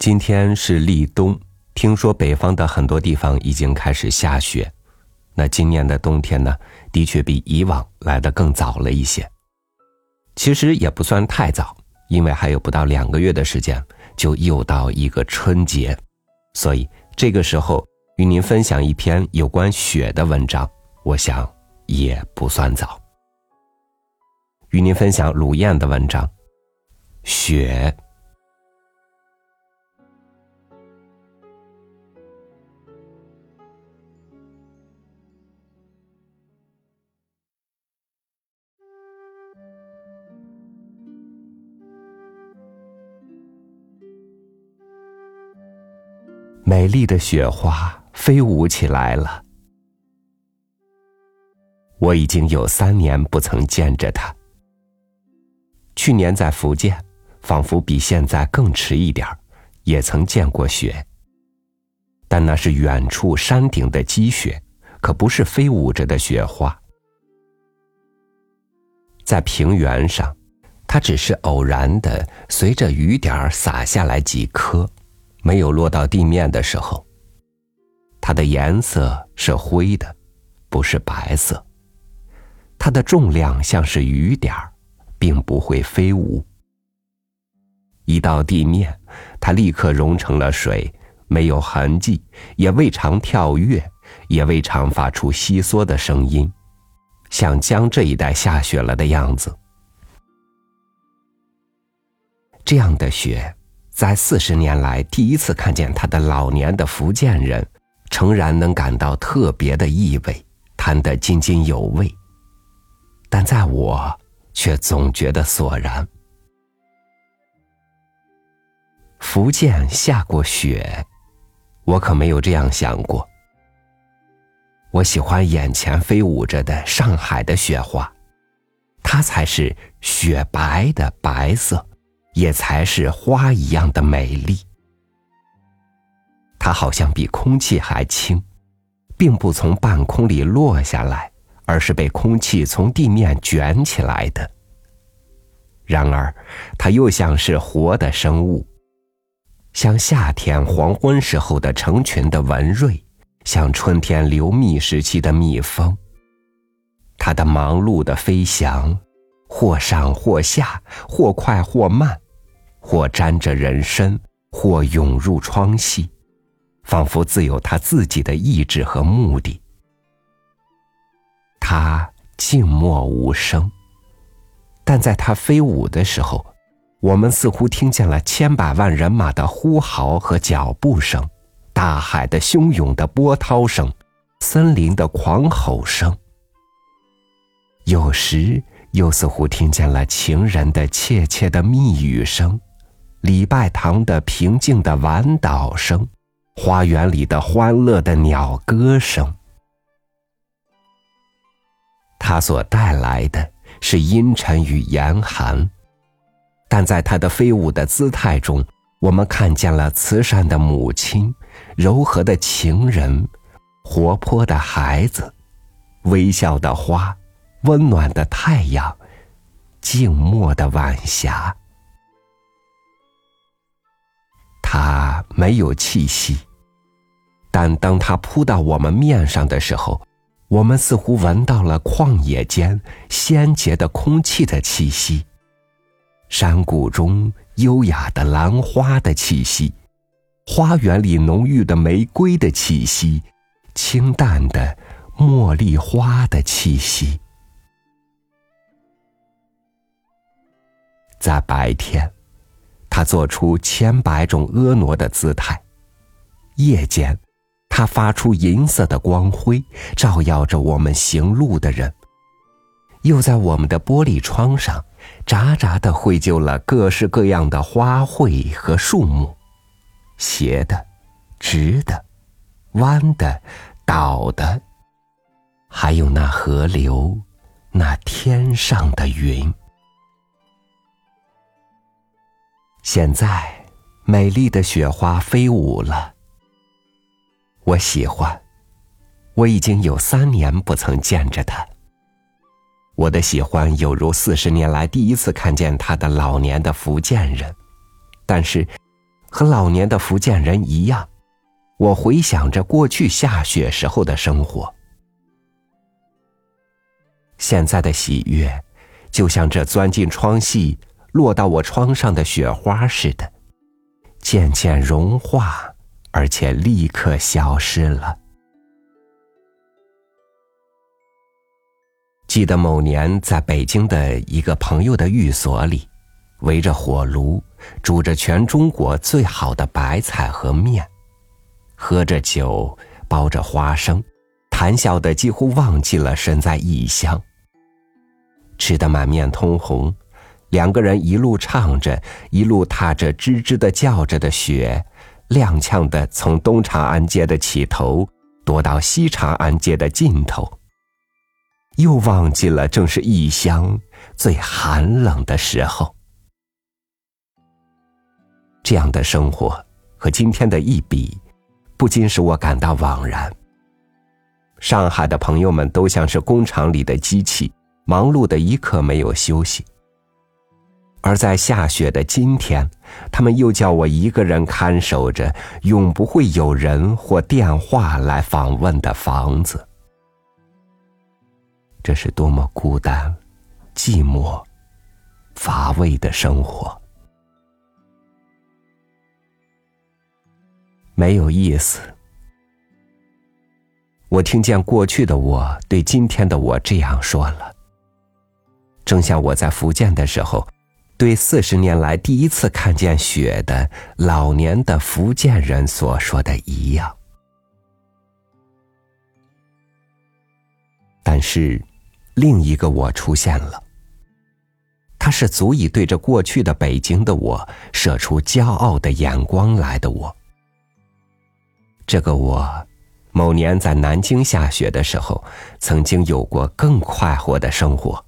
今天是立冬，听说北方的很多地方已经开始下雪。那今年的冬天呢，的确比以往来的更早了一些。其实也不算太早，因为还有不到两个月的时间，就又到一个春节。所以这个时候与您分享一篇有关雪的文章，我想也不算早。与您分享鲁燕的文章，《雪》。美丽的雪花飞舞起来了。我已经有三年不曾见着它。去年在福建，仿佛比现在更迟一点也曾见过雪。但那是远处山顶的积雪，可不是飞舞着的雪花。在平原上，它只是偶然的随着雨点洒下来几颗。没有落到地面的时候，它的颜色是灰的，不是白色。它的重量像是雨点儿，并不会飞舞。一到地面，它立刻融成了水，没有痕迹，也未尝跳跃，也未尝发出窸窣的声音，像江这一带下雪了的样子。这样的雪。在四十年来第一次看见他的老年的福建人，诚然能感到特别的意味，谈得津津有味。但在我却总觉得索然。福建下过雪，我可没有这样想过。我喜欢眼前飞舞着的上海的雪花，它才是雪白的白色。也才是花一样的美丽。它好像比空气还轻，并不从半空里落下来，而是被空气从地面卷起来的。然而，它又像是活的生物，像夏天黄昏时候的成群的蚊蚋，像春天流蜜时期的蜜蜂。它的忙碌的飞翔。或上或下，或快或慢，或沾着人身，或涌入窗隙，仿佛自有他自己的意志和目的。他静默无声，但在他飞舞的时候，我们似乎听见了千百万人马的呼号和脚步声，大海的汹涌的波涛声，森林的狂吼声。有时。又似乎听见了情人的窃窃的密语声，礼拜堂的平静的晚祷声，花园里的欢乐的鸟歌声。它所带来的是阴沉与严寒，但在它的飞舞的姿态中，我们看见了慈善的母亲、柔和的情人、活泼的孩子、微笑的花。温暖的太阳，静默的晚霞。它没有气息，但当它扑到我们面上的时候，我们似乎闻到了旷野间鲜洁的空气的气息，山谷中优雅的兰花的气息，花园里浓郁的玫瑰的气息，清淡的茉莉花的气息。在白天，他做出千百种婀娜的姿态；夜间，他发出银色的光辉，照耀着我们行路的人。又在我们的玻璃窗上，喳喳的绘就了各式各样的花卉和树木，斜的、直的、弯的、倒的，还有那河流，那天上的云。现在，美丽的雪花飞舞了。我喜欢，我已经有三年不曾见着它。我的喜欢有如四十年来第一次看见他的老年的福建人，但是，和老年的福建人一样，我回想着过去下雪时候的生活。现在的喜悦，就像这钻进窗隙、落到我窗上的雪花似的，渐渐融化，而且立刻消失了。记得某年在北京的一个朋友的寓所里，围着火炉，煮着全中国最好的白菜和面，喝着酒，包着花生，谈笑的几乎忘记了身在异乡。吃得满面通红，两个人一路唱着，一路踏着吱吱的叫着的雪，踉跄的从东长安街的起头，踱到西长安街的尽头。又忘记了，正是异乡最寒冷的时候。这样的生活和今天的一比，不禁使我感到惘然。上海的朋友们都像是工厂里的机器，忙碌的一刻没有休息。而在下雪的今天，他们又叫我一个人看守着永不会有人或电话来访问的房子。这是多么孤单、寂寞、乏味的生活，没有意思。我听见过去的我对今天的我这样说了，正像我在福建的时候，对四十年来第一次看见雪的老年的福建人所说的一样。但是。另一个我出现了，他是足以对着过去的北京的我射出骄傲的眼光来的我。这个我，某年在南京下雪的时候，曾经有过更快活的生活。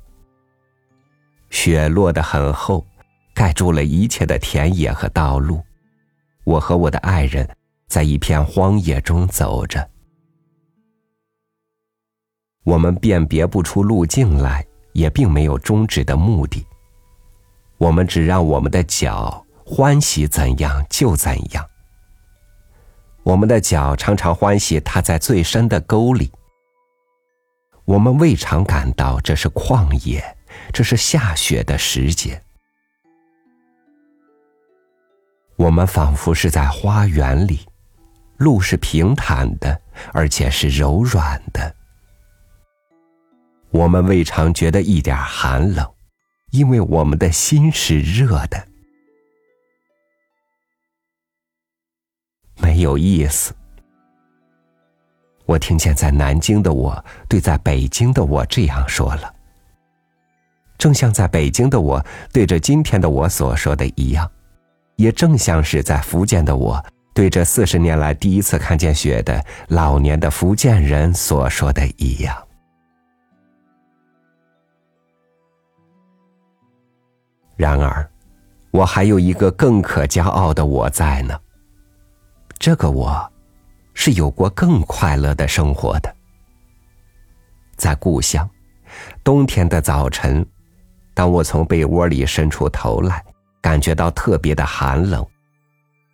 雪落得很厚，盖住了一切的田野和道路，我和我的爱人在一片荒野中走着。我们辨别不出路径来，也并没有终止的目的。我们只让我们的脚欢喜怎样就怎样。我们的脚常常欢喜踏在最深的沟里。我们未尝感到这是旷野，这是下雪的时节。我们仿佛是在花园里，路是平坦的，而且是柔软的。我们未尝觉得一点寒冷，因为我们的心是热的。没有意思。我听见在南京的我对在北京的我这样说了，正像在北京的我对着今天的我所说的一样，也正像是在福建的我对着四十年来第一次看见雪的老年的福建人所说的一样。然而，我还有一个更可骄傲的我在呢。这个我，是有过更快乐的生活的。在故乡，冬天的早晨，当我从被窝里伸出头来，感觉到特别的寒冷，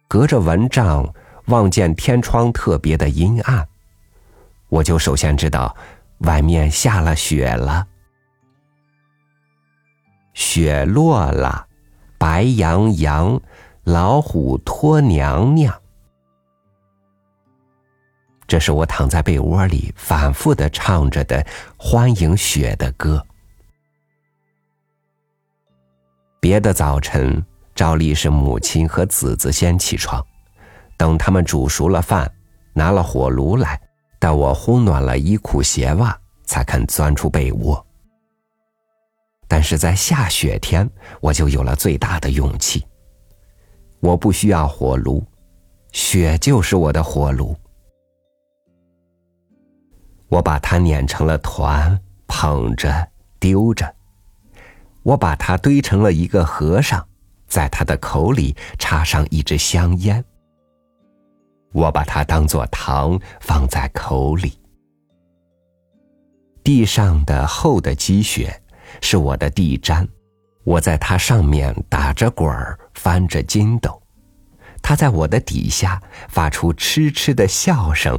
隔着蚊帐望见天窗特别的阴暗，我就首先知道外面下了雪了。雪落了，白羊羊，老虎托娘娘。这是我躺在被窝里反复的唱着的欢迎雪的歌。别的早晨，照例是母亲和子子先起床，等他们煮熟了饭，拿了火炉来，待我烘暖了衣裤鞋袜，才肯钻出被窝。但是在下雪天，我就有了最大的勇气。我不需要火炉，雪就是我的火炉。我把它碾成了团，捧着丢着。我把它堆成了一个和尚，在他的口里插上一支香烟。我把它当做糖放在口里。地上的厚的积雪。是我的地毡，我在它上面打着滚儿，翻着筋斗，他在我的底下发出痴痴的笑声，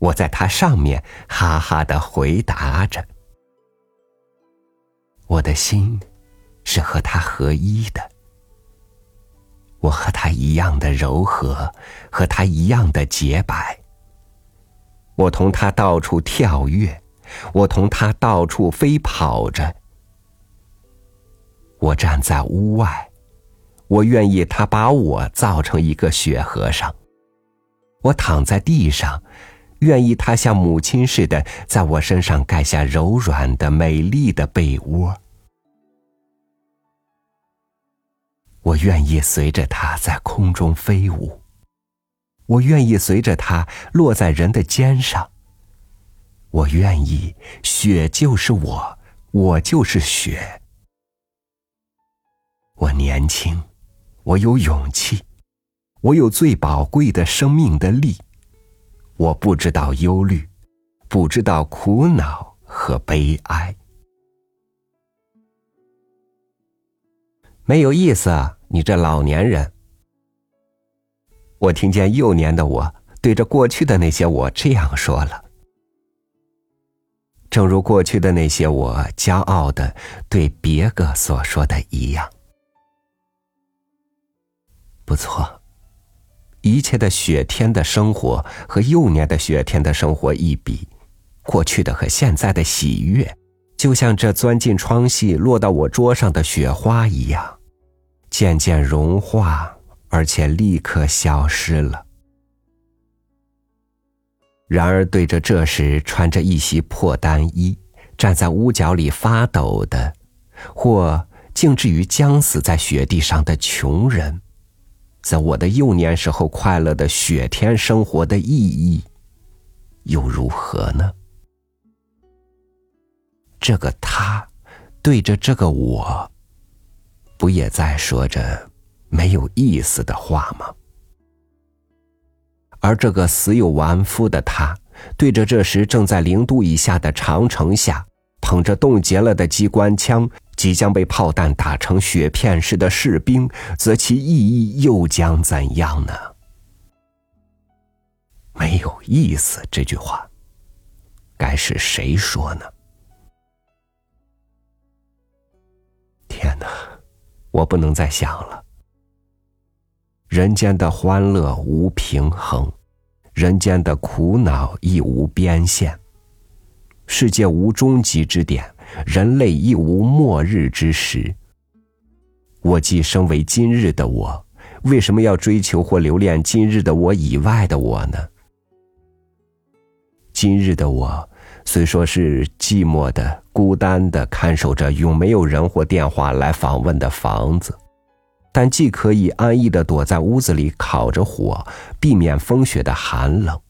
我在他上面哈哈的回答着。我的心是和他合一的，我和他一样的柔和，和他一样的洁白。我同他到处跳跃，我同他到处飞跑着。我站在屋外。我愿意他把我造成一个雪和尚。我躺在地上，愿意他像母亲似的在我身上盖下柔软的、美丽的被窝。我愿意随着它在空中飞舞。我愿意随着它落在人的肩上。我愿意，雪就是我，我就是雪。我年轻。我有勇气，我有最宝贵的生命的力。我不知道忧虑，不知道苦恼和悲哀。没有意思啊，你这老年人！我听见幼年的我对着过去的那些我这样说了，正如过去的那些我骄傲的对别个所说的一样。不错，一切的雪天的生活和幼年的雪天的生活一比，过去的和现在的喜悦，就像这钻进窗隙落到我桌上的雪花一样，渐渐融化，而且立刻消失了。然而，对着这时穿着一袭破单衣，站在屋角里发抖的，或竟至于将死在雪地上的穷人。在我的幼年时候，快乐的雪天生活的意义又如何呢？这个他对着这个我，不也在说着没有意思的话吗？而这个死有完肤的他，对着这时正在零度以下的长城下，捧着冻结了的机关枪。即将被炮弹打成雪片似的士兵，则其意义又将怎样呢？没有意思，这句话该是谁说呢？我不能再想了。人间的欢乐无平衡，人间的苦恼亦无边线，世界无终极之点。人类亦无末日之时。我既生为今日的我，为什么要追求或留恋今日的我以外的我呢？今日的我虽说是寂寞的、孤单的，看守着永没有人或电话来访问的房子，但既可以安逸的躲在屋子里烤着火，避免风雪的寒冷，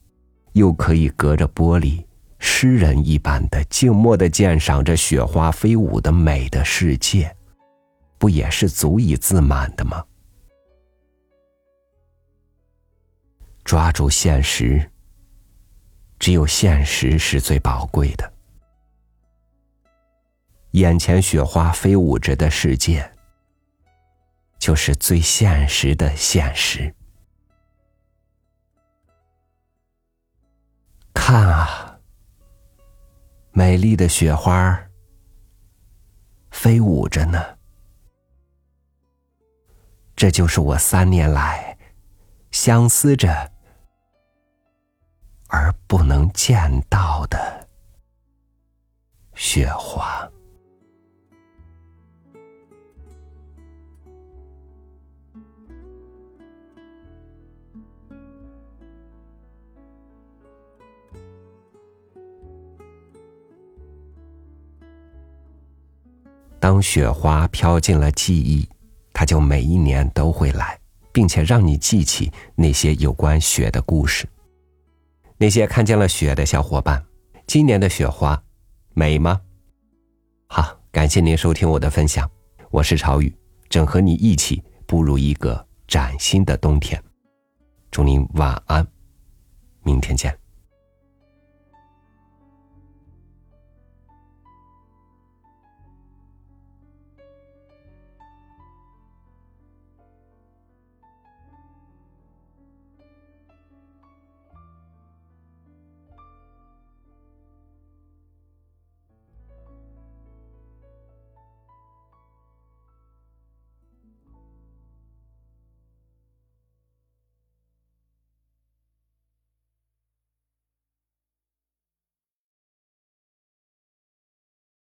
又可以隔着玻璃。诗人一般的静默的鉴赏着雪花飞舞的美的世界，不也是足以自满的吗？抓住现实，只有现实是最宝贵的。眼前雪花飞舞着的世界，就是最现实的现实。看啊！美丽的雪花飞舞着呢，这就是我三年来相思着而不能见到的雪花。当雪花飘进了记忆，它就每一年都会来，并且让你记起那些有关雪的故事。那些看见了雪的小伙伴，今年的雪花美吗？好，感谢您收听我的分享，我是朝雨，正和你一起步入一个崭新的冬天。祝您晚安，明天见。